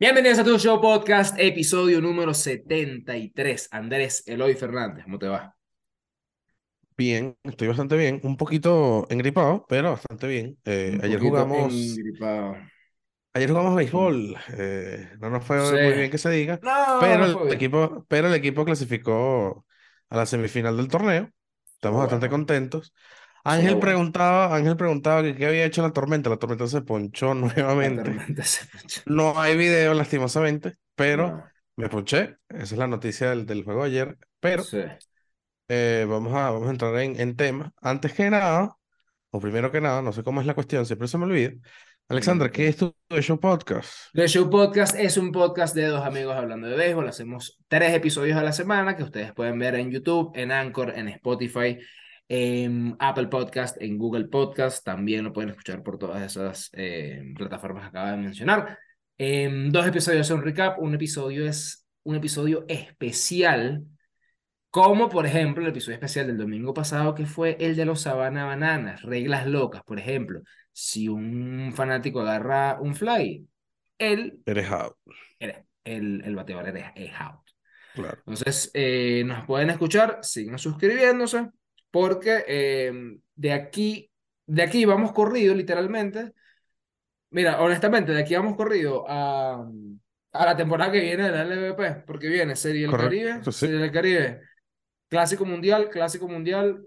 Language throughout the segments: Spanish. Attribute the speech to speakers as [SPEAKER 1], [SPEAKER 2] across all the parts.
[SPEAKER 1] Bienvenidos a tu show podcast, episodio número 73. Andrés Eloy Fernández, ¿cómo te va?
[SPEAKER 2] Bien, estoy bastante bien, un poquito engripado, pero bastante bien. Eh, ayer jugamos,
[SPEAKER 1] engripado.
[SPEAKER 2] ayer jugamos béisbol, eh, no nos fue
[SPEAKER 1] Sí.
[SPEAKER 2] muy bien que se diga,
[SPEAKER 1] No,
[SPEAKER 2] pero
[SPEAKER 1] no
[SPEAKER 2] el equipo, pero el equipo clasificó a la semifinal del torneo. Estamos
[SPEAKER 1] Eso
[SPEAKER 2] bastante contentos. Ángel preguntaba, Ángel preguntaba que qué había hecho la tormenta. La tormenta se ponchó
[SPEAKER 1] La
[SPEAKER 2] nuevamente.
[SPEAKER 1] tormenta se ponchó.
[SPEAKER 2] No hay video, lastimosamente, pero
[SPEAKER 1] No,
[SPEAKER 2] me ponché. Esa es la noticia del, del juego de ayer. Pero
[SPEAKER 1] sí.
[SPEAKER 2] eh, vamos a, vamos a entrar en, en tema. Antes que nada, o primero que nada, no sé cómo es la cuestión, siempre se me olvida. Alexander, ¿qué es tu tu show podcast?
[SPEAKER 1] The Show Podcast es un podcast de dos amigos hablando de béisbol. Hacemos tres episodios a la semana que ustedes pueden ver en YouTube, en Anchor, en Spotify, en Apple Podcast, en Google Podcast. También lo pueden escuchar por todas esas eh, plataformas que acabo de mencionar. Em, dos episodios son recap. Un episodio es un episodio especial, como por ejemplo el episodio especial del domingo pasado que fue el de los Sabana Bananas, reglas locas. Por ejemplo, si un fanático agarra un fly, él
[SPEAKER 2] Eres out,
[SPEAKER 1] el, el, el bateador es, es out.
[SPEAKER 2] claro.
[SPEAKER 1] Entonces, eh, nos pueden escuchar, sigan suscribiéndose, porque eh, de aquí, de aquí vamos corrido, literalmente. Mira, honestamente, de aquí vamos corrido a, a la temporada que viene de la LVP, porque viene Serie del Caribe,
[SPEAKER 2] Correcto, sí.
[SPEAKER 1] Serie del Caribe, Clásico Mundial, Clásico Mundial,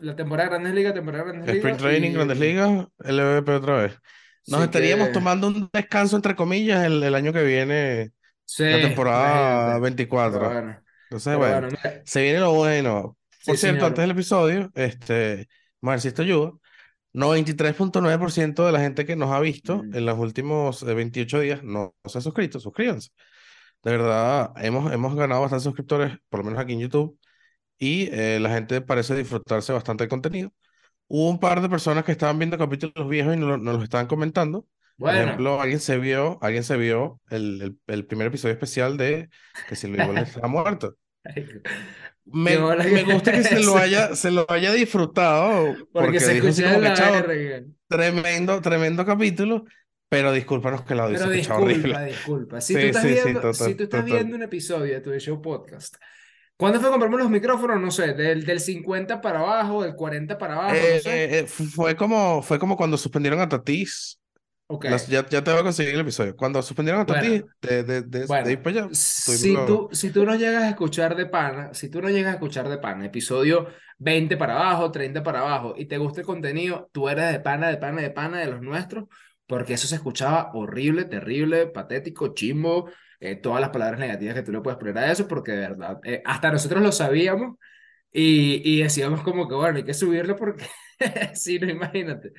[SPEAKER 1] la temporada de Grandes Ligas, temporada de Grandes
[SPEAKER 2] Sprint
[SPEAKER 1] Ligas,
[SPEAKER 2] Training, Grandes
[SPEAKER 1] y
[SPEAKER 2] Ligas, LVP otra vez. Nos
[SPEAKER 1] sí
[SPEAKER 2] estaríamos
[SPEAKER 1] que,
[SPEAKER 2] tomando un descanso, entre comillas, el, el año que viene,
[SPEAKER 1] sí,
[SPEAKER 2] la temporada
[SPEAKER 1] imagínate, pero
[SPEAKER 2] 24.
[SPEAKER 1] bueno,
[SPEAKER 2] Entonces, bueno,
[SPEAKER 1] bueno, mira,
[SPEAKER 2] se viene lo bueno. Por
[SPEAKER 1] sí,
[SPEAKER 2] cierto, antes
[SPEAKER 1] señor.
[SPEAKER 2] del episodio, este, vamos a ver si esto ayuda. 93.9% de la gente que nos ha visto
[SPEAKER 1] Mm.
[SPEAKER 2] en los últimos eh, 28 días no se ha suscrito. Suscríbanse. De verdad, hemos, hemos ganado bastantes suscriptores, por lo menos aquí en YouTube, y eh, la gente parece disfrutarse bastante del contenido. Hubo un par de personas que estaban viendo capítulos viejos y nos, lo- nos los estaban comentando. Por
[SPEAKER 1] Bueno,
[SPEAKER 2] ejemplo, alguien se vio, alguien se vio el, el, el primer episodio especial de que Silvio Iguales estaba muerto. Me, me gusta que se lo haya, se lo haya disfrutado
[SPEAKER 1] Porque
[SPEAKER 2] porque
[SPEAKER 1] se escucha
[SPEAKER 2] como que,
[SPEAKER 1] la
[SPEAKER 2] chavo,
[SPEAKER 1] verga.
[SPEAKER 2] tremendo, tremendo capítulo, pero discúlpanos que audio se
[SPEAKER 1] Pero disculpa,
[SPEAKER 2] horrible.
[SPEAKER 1] disculpa. Si tú
[SPEAKER 2] Sí,
[SPEAKER 1] estás
[SPEAKER 2] sí, sí,
[SPEAKER 1] viendo, si
[SPEAKER 2] total,
[SPEAKER 1] tú estás
[SPEAKER 2] total.
[SPEAKER 1] viendo un episodio de tu show podcast, ¿cuándo fue que compramos los micrófonos? No sé, del, del 50 para abajo, del 40 para abajo, no
[SPEAKER 2] Eh,
[SPEAKER 1] sé.
[SPEAKER 2] eh, eh, fu- fue como, fue como cuando suspendieron a Tatis.
[SPEAKER 1] Ok,
[SPEAKER 2] Las- ya, ya te voy a conseguir el episodio. Cuando suspendieron a
[SPEAKER 1] bueno,
[SPEAKER 2] de, de, de, de
[SPEAKER 1] bueno.
[SPEAKER 2] para allá,
[SPEAKER 1] Si
[SPEAKER 2] los-
[SPEAKER 1] tú, si tú no llegas a escuchar de pana, si tú no llegas a escuchar de pana, episodio 20 para abajo, 30 para abajo, y te gusta el contenido, tú eres de pana, de pana, de pana de los nuestros, porque eso se escuchaba horrible, terrible, patético, chimbo, eh, todas las palabras negativas que tú le puedes poner a eso, porque de verdad, eh, hasta nosotros lo sabíamos y, y decíamos como que, bueno, hay que subirlo porque, si no, imagínate.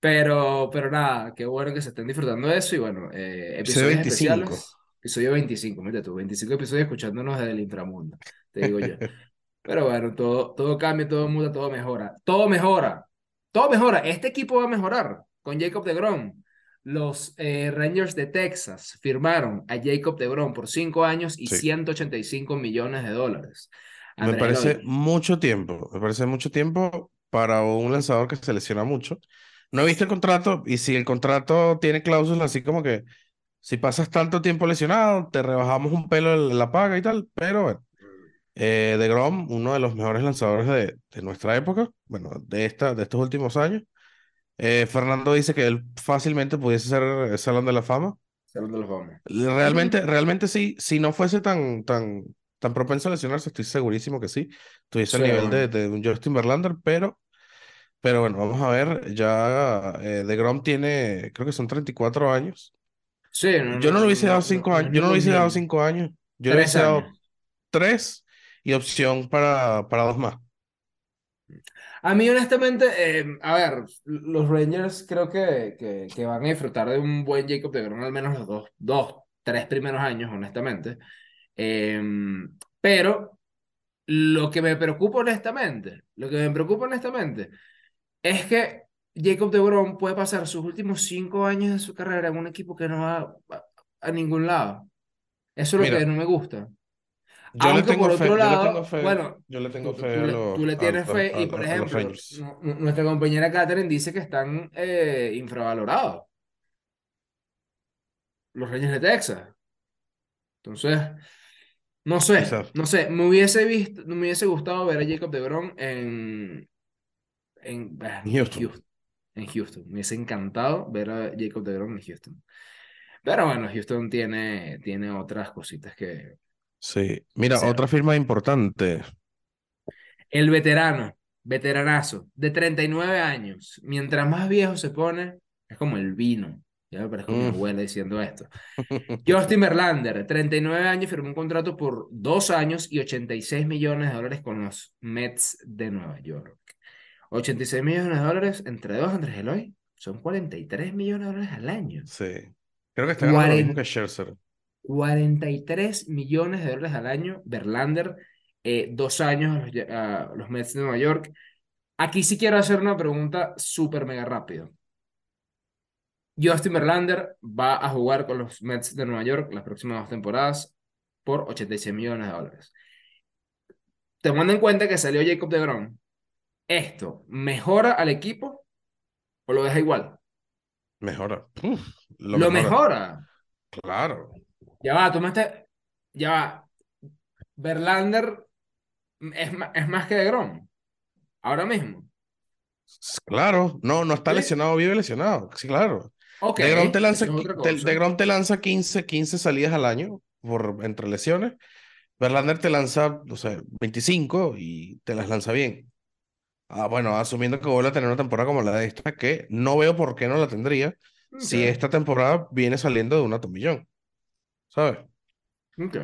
[SPEAKER 1] Pero, pero nada, qué bueno que se estén disfrutando de eso y bueno, eh,
[SPEAKER 2] episodio
[SPEAKER 1] episodios
[SPEAKER 2] 25.
[SPEAKER 1] especiales. Episodio 25, mira tú, 25 episodios escuchándonos desde el inframundo, te digo yo. Pero bueno, todo, todo cambia, todo muda, todo mejora. Todo mejora. Todo mejora. Este equipo va a mejorar con Jacob DeGrom. Los eh, Rangers de Texas firmaron a Jacob DeGrom por 5 años y
[SPEAKER 2] Sí.
[SPEAKER 1] 185 millones de dólares.
[SPEAKER 2] Me
[SPEAKER 1] Andrés
[SPEAKER 2] parece mucho tiempo, me parece mucho tiempo para un lanzador que se lesiona mucho. No he visto el contrato y si el contrato tiene cláusulas así como que si pasas tanto tiempo lesionado, te rebajamos un pelo en la paga y tal, pero bueno. Eh, DeGrom, uno de los mejores lanzadores de, de nuestra época, bueno, de, esta, de estos últimos años. Eh, Fernando dice que él fácilmente pudiese ser el Salón de la Fama.
[SPEAKER 1] Salón de los Fama.
[SPEAKER 2] Realmente, realmente sí, si no fuese tan, tan, tan propenso a lesionarse, estoy segurísimo que sí, tuviese el
[SPEAKER 1] Sí,
[SPEAKER 2] nivel de, de un Justin Verlander, pero, pero bueno, vamos a ver, ya eh, DeGrom tiene, creo que son 34 años.
[SPEAKER 1] Sí, no,
[SPEAKER 2] Yo
[SPEAKER 1] no,
[SPEAKER 2] no le
[SPEAKER 1] no,
[SPEAKER 2] hubiese dado
[SPEAKER 1] no,
[SPEAKER 2] 5
[SPEAKER 1] no es
[SPEAKER 2] años, yo no le
[SPEAKER 1] ningún
[SPEAKER 2] hubiese dado
[SPEAKER 1] niño.
[SPEAKER 2] 5 años, yo le hubiese dado
[SPEAKER 1] años.
[SPEAKER 2] 3 y opción para, para dos más.
[SPEAKER 1] A mí, honestamente, eh, a ver, los Rangers creo que, que, que van a disfrutar de un buen Jacob DeGrom al menos los dos, dos, tres primeros años, honestamente. Eh, pero lo que me preocupa honestamente, lo que me preocupa honestamente, es que Jacob DeGrom puede pasar sus últimos cinco años de su carrera en un equipo que no va a, a ningún lado. Eso es lo que
[SPEAKER 2] Mira,
[SPEAKER 1] no me gusta.
[SPEAKER 2] yo le
[SPEAKER 1] Aunque por
[SPEAKER 2] tengo fe,
[SPEAKER 1] otro
[SPEAKER 2] yo le tengo
[SPEAKER 1] lado,
[SPEAKER 2] fe,
[SPEAKER 1] bueno,
[SPEAKER 2] yo le tengo
[SPEAKER 1] tú,
[SPEAKER 2] fe
[SPEAKER 1] tú le,
[SPEAKER 2] los,
[SPEAKER 1] tú le tienes
[SPEAKER 2] a-
[SPEAKER 1] fe
[SPEAKER 2] a-
[SPEAKER 1] y, por ejemplo, nuestra compañera Catherine dice que están eh, infravalorados. los Rangers de Texas. Entonces, no sé, no sé, me hubiese visto, me hubiese gustado ver a Jacob DeGrom en, en, en
[SPEAKER 2] Houston.
[SPEAKER 1] Houston. En Houston. Me hubiese encantado ver a Jacob DeGrom en Houston. Pero bueno, Houston tiene, tiene otras cositas que...
[SPEAKER 2] Sí. Mira, otra firma importante.
[SPEAKER 1] El veterano, veteranazo, de 39 años, mientras más viejo se pone, es como el vino. Ya me parezco a mi
[SPEAKER 2] Mm.
[SPEAKER 1] abuela diciendo esto. Justin Verlander, 39 años, firmó un contrato por dos años y 86 millones de dólares con los Mets de Nueva York. 86 millones de dólares entre dos, Andrés Eloy, son 43 millones de dólares al año.
[SPEAKER 2] Sí. Creo que está ganando lo mismo que Scherzer.
[SPEAKER 1] 43 millones de dólares al año, Verlander, eh, dos años a los, Mets de Nueva York. Aquí sí quiero hacer una pregunta súper mega rápido. Justin Verlander va a jugar con los Mets de Nueva York las próximas dos temporadas por 86 millones de dólares. Tomando en cuenta que salió Jacob DeGrom, ¿esto mejora al equipo o lo deja igual?
[SPEAKER 2] Mejora. Uf, lo,
[SPEAKER 1] Lo
[SPEAKER 2] mejora.
[SPEAKER 1] mejora.
[SPEAKER 2] Claro.
[SPEAKER 1] Ya va, tú me estás- Ya va. Verlander es, es más que DeGrom. Ahora mismo.
[SPEAKER 2] Claro. No, no está
[SPEAKER 1] Sí.
[SPEAKER 2] lesionado, vive lesionado. Sí, claro.
[SPEAKER 1] Ok.
[SPEAKER 2] DeGrom te
[SPEAKER 1] eso
[SPEAKER 2] lanza, qui-
[SPEAKER 1] otra
[SPEAKER 2] te- te lanza 15, 15 salidas al año por, entre lesiones. Verlander te lanza, o sea, 25 y te las lanza bien. Ah, bueno, asumiendo que vuelve a tener una temporada como la de esta, que no veo por qué no la tendría si
[SPEAKER 1] Ok,
[SPEAKER 2] esta temporada viene saliendo de una tomillón. ¿Sabes?
[SPEAKER 1] ok.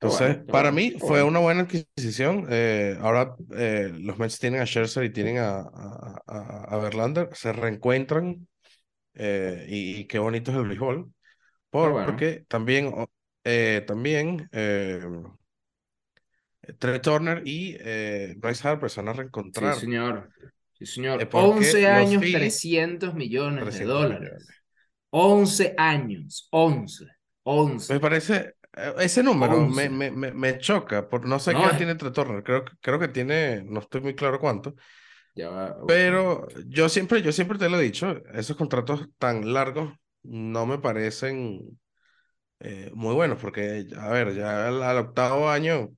[SPEAKER 2] Entonces,
[SPEAKER 1] bueno,
[SPEAKER 2] para
[SPEAKER 1] bueno,
[SPEAKER 2] mí
[SPEAKER 1] está
[SPEAKER 2] fue
[SPEAKER 1] bueno.
[SPEAKER 2] una buena adquisición. Eh, ahora eh, los Mets tienen a Scherzer y tienen a, a, a- a Verlander, se reencuentran eh, y, y qué bonito es el béisbol.
[SPEAKER 1] Bueno.
[SPEAKER 2] Porque también, eh, también eh, Trey Turner y eh, Bryce Harper se van a
[SPEAKER 1] Sí,
[SPEAKER 2] reencontrar.
[SPEAKER 1] señor. Sí, señor.
[SPEAKER 2] Eh, porque
[SPEAKER 1] 11
[SPEAKER 2] los
[SPEAKER 1] años,
[SPEAKER 2] Phillies,
[SPEAKER 1] 300 millones de
[SPEAKER 2] 300
[SPEAKER 1] dólares.
[SPEAKER 2] millones.
[SPEAKER 1] 11 años. 11.
[SPEAKER 2] Me
[SPEAKER 1] 11.
[SPEAKER 2] parece, eh, ese número me,
[SPEAKER 1] 11.
[SPEAKER 2] me, me, me choca, por no sé qué
[SPEAKER 1] No,
[SPEAKER 2] edad
[SPEAKER 1] es-
[SPEAKER 2] tiene Trey Turner, creo, que- creo que tiene, no estoy muy claro cuánto,
[SPEAKER 1] Ya va.
[SPEAKER 2] pero yo siempre, yo siempre te lo he dicho, esos contratos tan largos no me parecen eh, muy buenos, porque, a ver, ya al, al octavo año,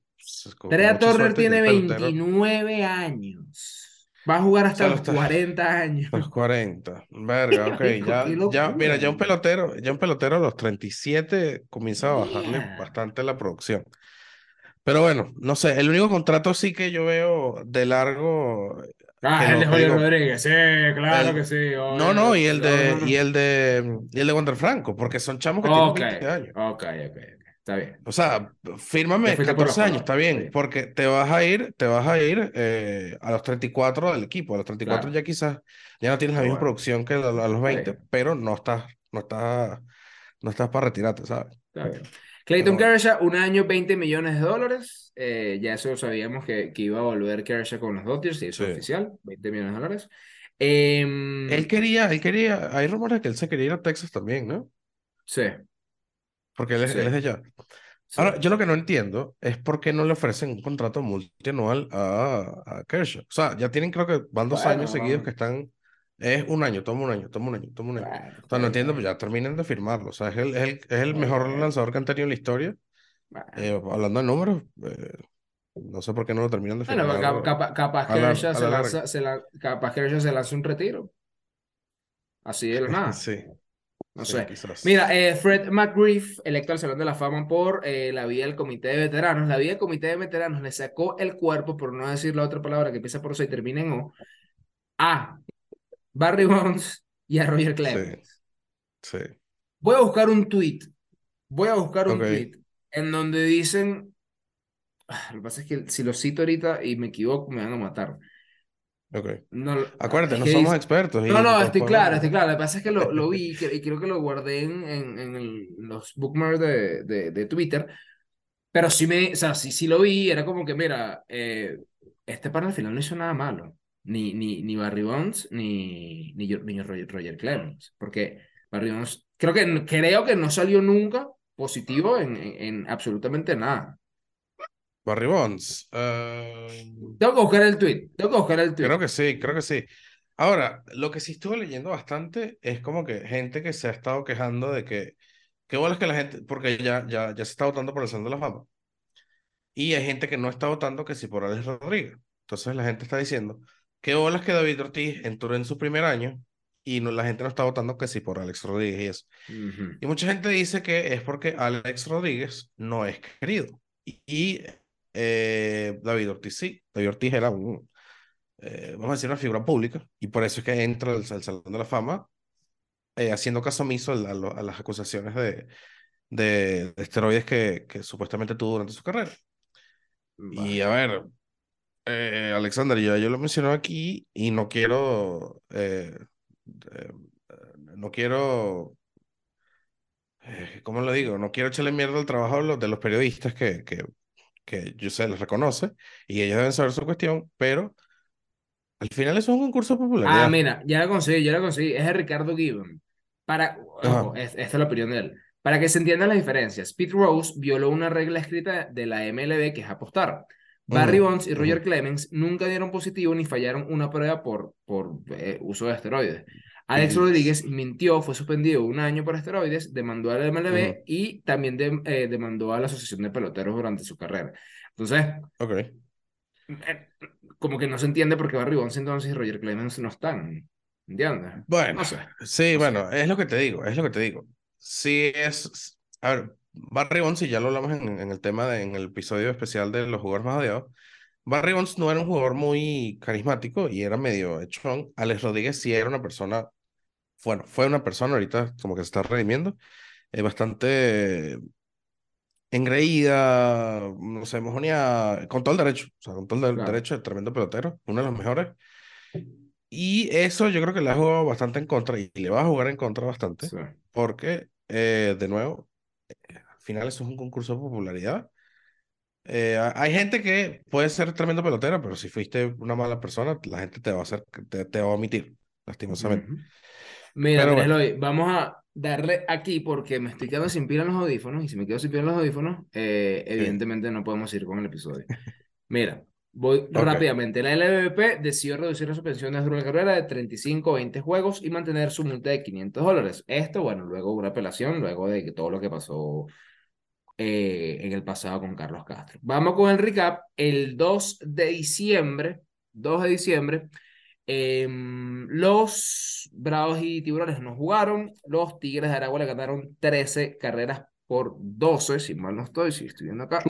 [SPEAKER 1] Trea
[SPEAKER 2] mucha
[SPEAKER 1] Turner tiene
[SPEAKER 2] el pelotero,
[SPEAKER 1] 29 años. Va a jugar
[SPEAKER 2] o
[SPEAKER 1] hasta
[SPEAKER 2] sea, lo
[SPEAKER 1] los
[SPEAKER 2] está,
[SPEAKER 1] 40 años.
[SPEAKER 2] los 40, verga, ok, ya, ya, mira, ya un pelotero, ya un pelotero a los 37 comienza a bajarle
[SPEAKER 1] Yeah.
[SPEAKER 2] bastante la producción. Pero bueno, no sé, el único contrato sí que yo veo de largo,
[SPEAKER 1] Ah,
[SPEAKER 2] que
[SPEAKER 1] el de
[SPEAKER 2] que
[SPEAKER 1] Julio Rodríguez. Sí, claro que
[SPEAKER 2] el,
[SPEAKER 1] sí.
[SPEAKER 2] no, no, y el
[SPEAKER 1] no, no,
[SPEAKER 2] de,
[SPEAKER 1] no.
[SPEAKER 2] y el de, y el de Wander Franco, porque son chamos que tienen
[SPEAKER 1] Ok,
[SPEAKER 2] 20 años.
[SPEAKER 1] ok, ok. Está bien.
[SPEAKER 2] O sea, fírmame
[SPEAKER 1] fuiste por los
[SPEAKER 2] 14 años, está bien,
[SPEAKER 1] bien.
[SPEAKER 2] porque te vas a ir, te vas a ir eh, a los 34 del equipo. A los 34
[SPEAKER 1] Claro.
[SPEAKER 2] ya quizás ya no tienes la misma
[SPEAKER 1] bueno.
[SPEAKER 2] producción que a, a los
[SPEAKER 1] Está
[SPEAKER 2] 20,
[SPEAKER 1] bien.
[SPEAKER 2] pero no estás, no estás, no estás para retirarte, ¿sabes?
[SPEAKER 1] Está bien. Clayton Kershaw, un año, 20 millones de dólares. Eh, ya eso sabíamos que, que iba a volver Kershaw con los Dodgers y eso es
[SPEAKER 2] sí.
[SPEAKER 1] oficial, 20 millones de dólares.
[SPEAKER 2] Él
[SPEAKER 1] Em,
[SPEAKER 2] quería, él quería, hay rumores que él se quería ir a Texas también, ¿no?
[SPEAKER 1] sí,
[SPEAKER 2] Porque él es, él es
[SPEAKER 1] sí,
[SPEAKER 2] de allá.
[SPEAKER 1] sí.
[SPEAKER 2] Ahora, yo lo que no entiendo es por qué no le ofrecen un contrato multianual a, a Kershaw. O sea, ya tienen, creo que van dos años seguidos que
[SPEAKER 1] Bueno,
[SPEAKER 2] están. Es un año, toma un año, toma un año, toma un año.
[SPEAKER 1] bueno,
[SPEAKER 2] O sea, no entiendo,
[SPEAKER 1] está
[SPEAKER 2] pues ya terminen de firmarlo. O sea, es el, es el, es el mejor lanzador que han tenido en la historia.
[SPEAKER 1] Bueno.
[SPEAKER 2] Eh, hablando de números, eh, no sé por qué no lo terminan de
[SPEAKER 1] Bueno,
[SPEAKER 2] firmar
[SPEAKER 1] capa- capaz Kershaw se
[SPEAKER 2] la
[SPEAKER 1] la- se lanza un retiro, así de la nada.
[SPEAKER 2] Sí,
[SPEAKER 1] No
[SPEAKER 2] sí,
[SPEAKER 1] sé.
[SPEAKER 2] quizás.
[SPEAKER 1] Mira, eh, Fred McGriff, electo al Salón de la Fama por eh, la vía del Comité de Veteranos. La vía del Comité de Veteranos le sacó el cuerpo, por no decir la otra palabra que empieza por C y termina en O, a Barry Bonds y a Roger
[SPEAKER 2] Sí,
[SPEAKER 1] Clemens.
[SPEAKER 2] sí.
[SPEAKER 1] Voy a buscar un tweet. Voy a buscar un
[SPEAKER 2] Ok,
[SPEAKER 1] tweet en donde dicen. ah, Lo que pasa es que si lo cito ahorita y me equivoco, me van a matar. No,
[SPEAKER 2] Acuérdate, no somos
[SPEAKER 1] dice-
[SPEAKER 2] expertos
[SPEAKER 1] No, no, estoy claro, estoy claro. Lo que pasa es que lo, lo vi y creo que lo guardé en, en, en el- los bookmarks de, de, de Twitter. Pero sí me, o sea, sí, sí lo vi, era como que, mira, eh, este para al final no hizo nada malo. Ni, ni, ni Barry Bonds, ni, ni, ni Roger, Roger Clemens. Porque Barry Bonds, creo que, creo que no salió nunca positivo en, en absolutamente nada.
[SPEAKER 2] Barry Bonds. eh,
[SPEAKER 1] Tengo que buscar el tweet, tengo que buscar el
[SPEAKER 2] creo
[SPEAKER 1] tweet.
[SPEAKER 2] que sí, creo que sí. Ahora, lo que sí estuve leyendo bastante es como que gente que se ha estado quejando de que qué bolas que la gente, porque ya, ya, ya se está votando por el Salón de la Fama. Y hay gente que no está votando que sí por Alex Rodríguez. Entonces la gente está diciendo, qué bolas que David Ortiz entró en su primer año y no, la gente no está votando que sí por Alex Rodríguez y eso. Y mucha gente dice que es porque Alex Rodríguez no es querido. Y, eh, David Ortiz sí. David Ortiz era un, eh, vamos a decir, una figura pública y por eso es que entra al, Salón de la Fama eh, haciendo caso omiso a, a, las acusaciones de, de, esteroides que, que, supuestamente tuvo durante su carrera. Y a ver, eh, Alexander, yo, yo lo mencioné aquí y no quiero no quiero, ¿cómo lo digo? No quiero echarle mierda al trabajo de los, de los periodistas que, que, que yo sé, les reconoce y ellos deben saber su cuestión, pero al final eso es un concurso popular.
[SPEAKER 1] Ah, mira, ya lo conseguí, ya lo conseguí. Es de Ricardo Gibbon. Para, esta es la opinión de él. Para que se entiendan las diferencias, Pete Rose violó una regla escrita de la MLB que es apostar. Barry Bonds y Roger Clemens nunca dieron positivo ni fallaron una prueba por, por eh, uso de esteroides. Alex Rodríguez mintió, fue suspendido un año por esteroides, demandó al MLB y también eh, demandó a la Asociación de Peloteros durante su carrera. Entonces,
[SPEAKER 2] okay.
[SPEAKER 1] Eh, como que no se entiende por qué Barry Bonds entonces y Roger Clemens no están. ¿Entiendes?
[SPEAKER 2] Bueno, sí, bueno, es lo que te digo, es lo que te digo. Sí es, a ver, Barry Bonds, y ya lo hablamos en, en el tema, de, en el episodio especial de los jugadores más odiados, Barry Bonds no era un jugador muy carismático y era medio echón. Alex Rodríguez sí era una persona, bueno, fue una persona ahorita como que se está redimiendo, eh, bastante engreída, no sé, mojonía, con todo el derecho, o sea, con todo el derecho, el tremendo pelotero, uno de los mejores. Y eso yo creo que le ha jugado bastante en contra y le va a jugar en contra bastante, porque, eh, de nuevo, al final eso es un concurso de popularidad. Eh, hay gente que puede ser tremendo pelotera, pero si fuiste una mala persona, la gente te va a hacer, te, te va a omitir, lastimosamente.
[SPEAKER 1] Mira, vamos a darle aquí porque me estoy quedando sin pila en los audífonos y si me quedo sin pila en los audífonos, eh, evidentemente no podemos ir con el episodio. Mira, voy rápidamente. La LVP decidió reducir la suspensión de la carrera de 35 a 20 juegos y mantener su multa de 500 dólares. Esto, bueno, luego una apelación, luego de todo lo que pasó eh, en el pasado con Carlos Castro. Vamos con el recap. El 2 de diciembre, 2 de diciembre, em, los Bravos y Tiburones no jugaron. Los Tigres de Aragua le ganaron 13 carreras por 12, si mal no estoy, si estoy viendo acá.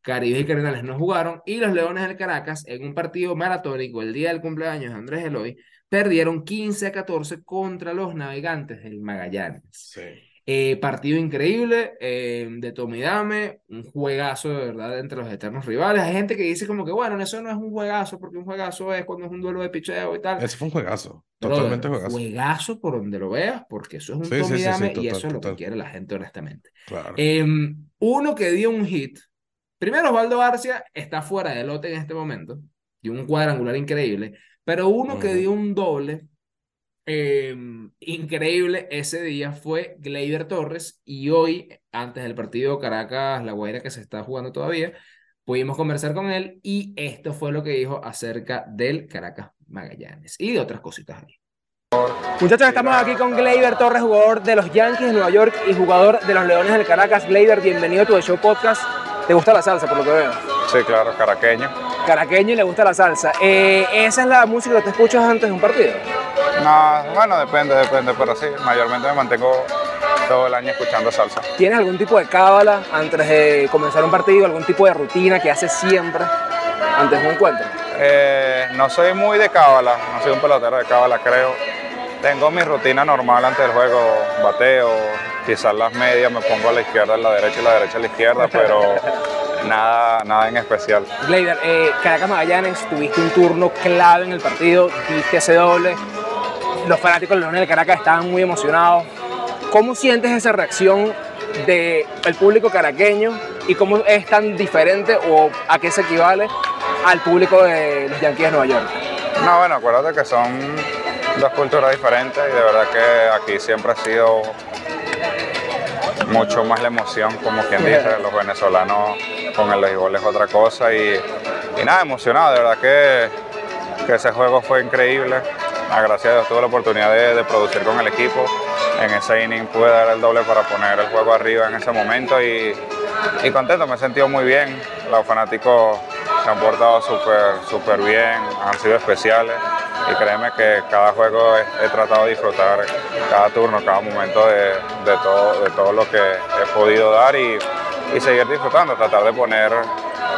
[SPEAKER 1] Caribe y Cardenales no jugaron. Y los Leones del Caracas, en un partido maratónico el día del cumpleaños de Andrés Eloy, perdieron 15 a 14 contra los Navegantes del Magallanes.
[SPEAKER 2] Sí.
[SPEAKER 1] Eh, partido increíble eh, de Tomidame, un juegazo de verdad entre los eternos rivales. Hay gente que dice como que, bueno, eso no es un juegazo, porque un juegazo es cuando es un duelo de picheo y tal.
[SPEAKER 2] Ese fue un juegazo, totalmente juegazo.
[SPEAKER 1] Juegazo por donde lo veas, porque eso es un Tomidame y eso es lo que quiere la gente, honestamente.
[SPEAKER 2] Claro.
[SPEAKER 1] Em, uno que dio un hit. Primero, Osvaldo García está fuera de lote en este momento, y un cuadrangular increíble, pero uno que dio un doble Em, increíble ese día fue Gleyber Torres y hoy, antes del partido Caracas-La Guaira que se está jugando todavía, pudimos conversar con él y esto fue lo que dijo acerca del Caracas Magallanes y de otras cositas ahí.
[SPEAKER 3] Muchachos, estamos aquí con Gleyber Torres, jugador de los Yankees de Nueva York y jugador de los Leones del Caracas. Gleyber, bienvenido a tu show podcast. ¿Te gusta la salsa, por lo que veo?
[SPEAKER 4] Sí, claro, caraqueño.
[SPEAKER 3] Caraqueño y le gusta la salsa. Eh, ¿Esa es la música que te escuchas antes de un partido?
[SPEAKER 4] No, bueno, depende, depende, pero sí, mayormente me mantengo todo el año escuchando salsa.
[SPEAKER 3] ¿Tienes algún tipo de cábala antes de comenzar un partido, algún tipo de rutina que haces siempre antes de un encuentro?
[SPEAKER 4] Eh, no soy muy de cábala, no soy un pelotero de cábala, creo. Tengo mi rutina normal antes del juego, bateo, quizás las medias, me pongo a la izquierda, a la derecha y la derecha a la izquierda, pero nada, nada en especial.
[SPEAKER 3] Gleider, eh, Caracas Magallanes, tuviste un turno clave en el partido, diste ese doble, los fanáticos de Leones del Caracas estaban muy emocionados. ¿Cómo sientes esa reacción del público caraqueño y cómo es tan diferente o a qué se equivale al público de los Yankees de Nueva York?
[SPEAKER 4] No, bueno, acuérdate que son dos culturas diferentes y de verdad que aquí siempre ha sido mucho más la emoción, como quien dice, los venezolanos con el béisbol es otra cosa y, nada, emocionado, de verdad que, que ese juego fue increíble gracias a Dios tuve la oportunidad de, producir con el equipo. en ese inning pude dar el doble para poner el juego arriba en ese momento y, y contento, me he sentido muy bien. Los fanáticos se han portado súper súper bien, han sido especiales y créeme que cada juego he, he tratado de disfrutar cada turno, cada momento de, de todo, de todo lo que he podido dar y, y seguir disfrutando, tratar de poner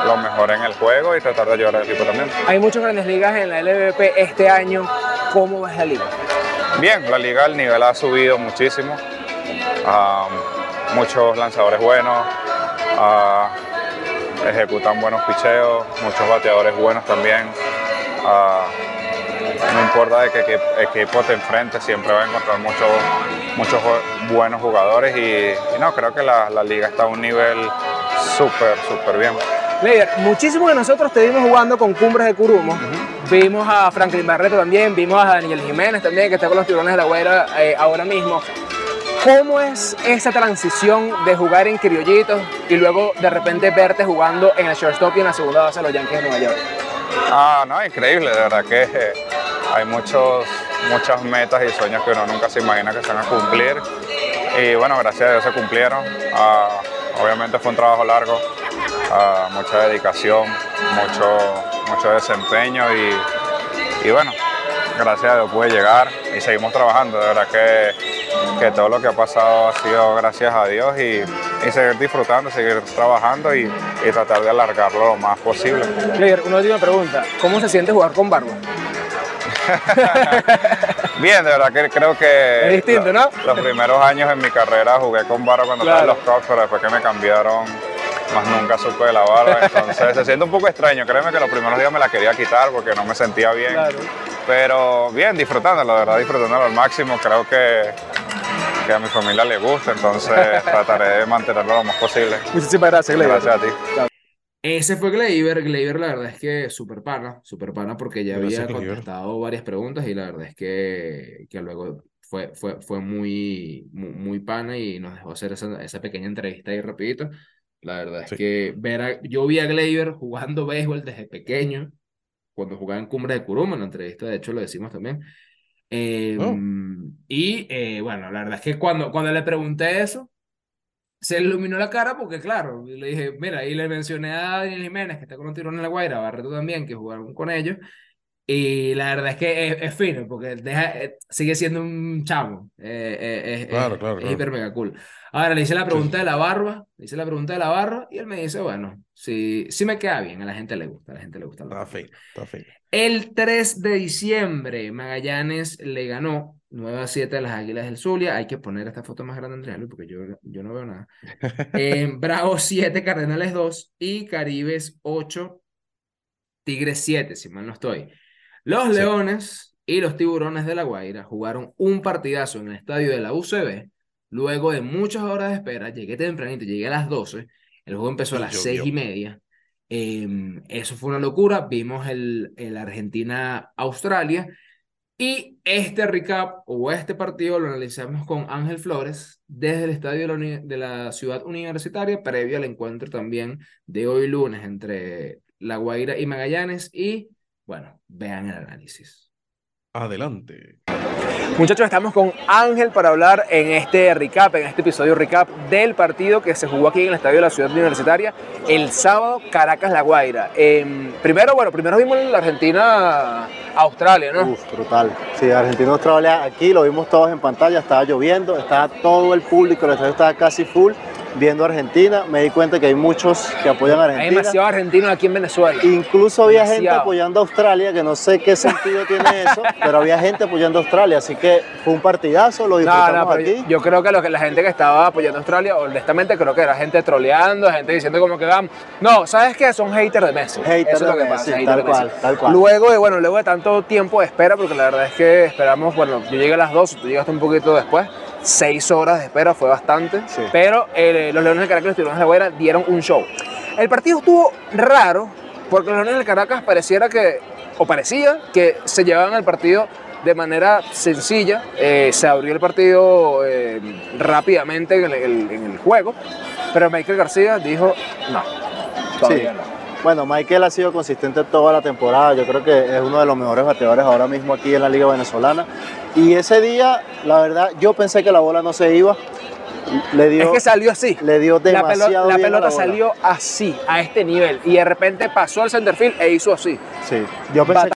[SPEAKER 4] lo mejor en el juego y tratar de ayudar al equipo también.
[SPEAKER 3] Hay muchas grandes ligas en la LVP este año. ¿Cómo ves la liga?
[SPEAKER 4] Bien, la liga, el nivel ha subido muchísimo. Ah, muchos lanzadores buenos, ah, ejecutan buenos picheos, muchos bateadores buenos también. Ah, no importa de qué equi- equipo te enfrentes, siempre vas a encontrar muchos, muchos buenos jugadores y, y no, creo que la, la liga está a un nivel súper, súper bien.
[SPEAKER 3] Leider, muchísimos de nosotros te vimos jugando con Cumbres de Curumo. Vimos a Franklin Barreto también, vimos a Daniel Jiménez también, que está con los tiburones de la Guaira eh, ahora mismo. ¿Cómo es esa transición de jugar en criollitos y luego de repente verte jugando en el shortstop y en la segunda base de los Yankees de Nueva York?
[SPEAKER 4] Ah, no, increíble, de verdad que eh, hay muchos, muchas metas y sueños que uno nunca se imagina que se van a cumplir. Y bueno, gracias a Dios se cumplieron. Ah, obviamente fue un trabajo largo, ah, mucha dedicación, mucho, mucho desempeño y, y bueno, gracias a Dios pude llegar y seguimos trabajando. De verdad que, que todo lo que ha pasado ha sido gracias a Dios y, y seguir disfrutando, seguir trabajando y, y tratar de alargarlo lo más posible.
[SPEAKER 3] Una última pregunta. ¿Cómo se siente jugar con Barba?
[SPEAKER 4] Bien, de verdad que creo que
[SPEAKER 3] Es distinto, ¿no?
[SPEAKER 4] los primeros años en mi carrera jugué con barba cuando
[SPEAKER 3] Claro.
[SPEAKER 4] estaba en los Cubs, pero después que me cambiaron, más nunca supe de la barba. Entonces se siente un poco extraño. Créeme que los primeros días me la quería quitar porque no me sentía bien.
[SPEAKER 3] Claro.
[SPEAKER 4] Pero bien, disfrutándolo, de verdad, disfrutándolo al máximo. Creo que, que a mi familia le gusta, entonces trataré de mantenerlo lo más posible.
[SPEAKER 3] Muchísimas gracias, Leider.
[SPEAKER 4] Gracias a ti.
[SPEAKER 1] Ese fue Gleyber. Gleyber, la verdad es que súper pana, súper pana, porque ya
[SPEAKER 2] Gracias,
[SPEAKER 1] había
[SPEAKER 2] Gleyber.
[SPEAKER 1] contestado varias preguntas y la verdad es que, que luego fue, fue, fue muy, muy, muy pana y nos dejó hacer esa, esa pequeña entrevista ahí rapidito. La verdad es
[SPEAKER 2] Sí.
[SPEAKER 1] que ver a- yo vi a Gleyber jugando béisbol desde pequeño, cuando jugaba en Cumbre de Curuma, en la entrevista de hecho lo decimos también. Eh,
[SPEAKER 2] Oh.
[SPEAKER 1] Y eh, bueno, la verdad es que cuando, cuando le pregunté eso, se iluminó la cara porque, claro, le dije, mira, y le mencioné a Daniel Jiménez, que está con un tirón en la Guaira, Barreto también, que jugaron con ellos, y la verdad es que es, es fino, porque deja, eh, sigue siendo un chamo, eh, eh, es-
[SPEAKER 2] Claro,
[SPEAKER 1] es-
[SPEAKER 2] claro,
[SPEAKER 1] es
[SPEAKER 2] claro.
[SPEAKER 1] hiper mega cool. Ahora le hice la pregunta
[SPEAKER 2] sí.
[SPEAKER 1] de la barba, le hice la pregunta de la barba, y él me dice, bueno, sí, sí me queda bien, a la gente le gusta, a la gente le gusta. la
[SPEAKER 2] Está fino, está fino.
[SPEAKER 1] El 3 de diciembre, Magallanes le ganó 9 a 7 a las Águilas del Zulia. Hay que poner esta foto más grande, Andrea, Luis, porque yo, yo no veo nada. Eh, Bravos 7, Cardenales 2 y Caribes 8, Tigres 7, si mal no estoy. Los
[SPEAKER 2] Sí.
[SPEAKER 1] Leones y los Tiburones de La Guaira jugaron un partidazo en el estadio de la UCB. Luego de muchas horas de espera, llegué tempranito, llegué a las 12. El juego empezó a las. 6 y media. Em, eso fue una locura. Vimos el, el Argentina-Australia. Y este recap o este partido lo analizamos con Ángel Flores desde el estadio de la, uni- de la ciudad universitaria, previo al encuentro también de hoy lunes entre La Guaira y Magallanes. Y bueno, vean el análisis.
[SPEAKER 2] Adelante.
[SPEAKER 3] Muchachos, estamos con Ángel para hablar en este recap, en este episodio recap del partido que se jugó aquí en el estadio de la ciudad universitaria el sábado Caracas-La Guaira. Em, primero, bueno, primero vimos la Argentina-Australia, ¿no?
[SPEAKER 5] Uf, brutal. Sí, Argentina-Australia, aquí lo vimos todos en pantalla, estaba lloviendo, estaba todo el público, el estadio estaba casi full viendo Argentina. Me di cuenta que hay muchos que apoyan a
[SPEAKER 3] Hay
[SPEAKER 5] Argentina.
[SPEAKER 3] demasiados argentinos aquí en Venezuela.
[SPEAKER 5] Incluso había gente apoyando a Australia, que no sé qué sentido tiene eso, pero había gente apoyando a Australia, así que fue un partidazo, lo
[SPEAKER 3] No,
[SPEAKER 5] disfrutamos
[SPEAKER 3] no, pero
[SPEAKER 5] aquí.
[SPEAKER 3] yo, yo creo que, lo que la gente que estaba apoyando a Australia, honestamente creo que era gente troleando, gente diciendo como que vamos. No, ¿sabes qué? Son haters de Messi.
[SPEAKER 5] Haters
[SPEAKER 3] Eso es lo
[SPEAKER 5] de
[SPEAKER 3] que pasa.
[SPEAKER 5] Messi,
[SPEAKER 3] haters
[SPEAKER 5] tal cual, tal cual.
[SPEAKER 3] Luego de, bueno, luego de tanto tiempo de espera, porque la verdad es que esperamos, bueno, yo llegué a las 12, tú llegaste un poquito después, seis horas de espera, fue bastante.
[SPEAKER 5] Sí.
[SPEAKER 3] Pero eh, los Leones de Caracas y los Tiburones de la Guaira dieron un show. El partido estuvo raro, porque los Leones de Caracas pareciera que, o parecía que se llevaban el partido de manera sencilla. Eh, se abrió el partido eh, rápidamente en el, el- en el juego, pero Michael García dijo, no, todavía
[SPEAKER 5] Sí.
[SPEAKER 3] no.
[SPEAKER 5] Bueno, Michael ha sido consistente toda la temporada. Yo creo que es uno de los mejores bateadores ahora mismo aquí en la Liga Venezolana. Y ese día, la verdad, yo pensé que la bola no se iba. Le dio,
[SPEAKER 1] Es que salió así.
[SPEAKER 5] le dio
[SPEAKER 1] La,
[SPEAKER 5] demasiado
[SPEAKER 1] la
[SPEAKER 5] bien a
[SPEAKER 1] pelota salió así, a este nivel. Y de repente pasó al centerfield e hizo así.
[SPEAKER 5] Sí, yo pensé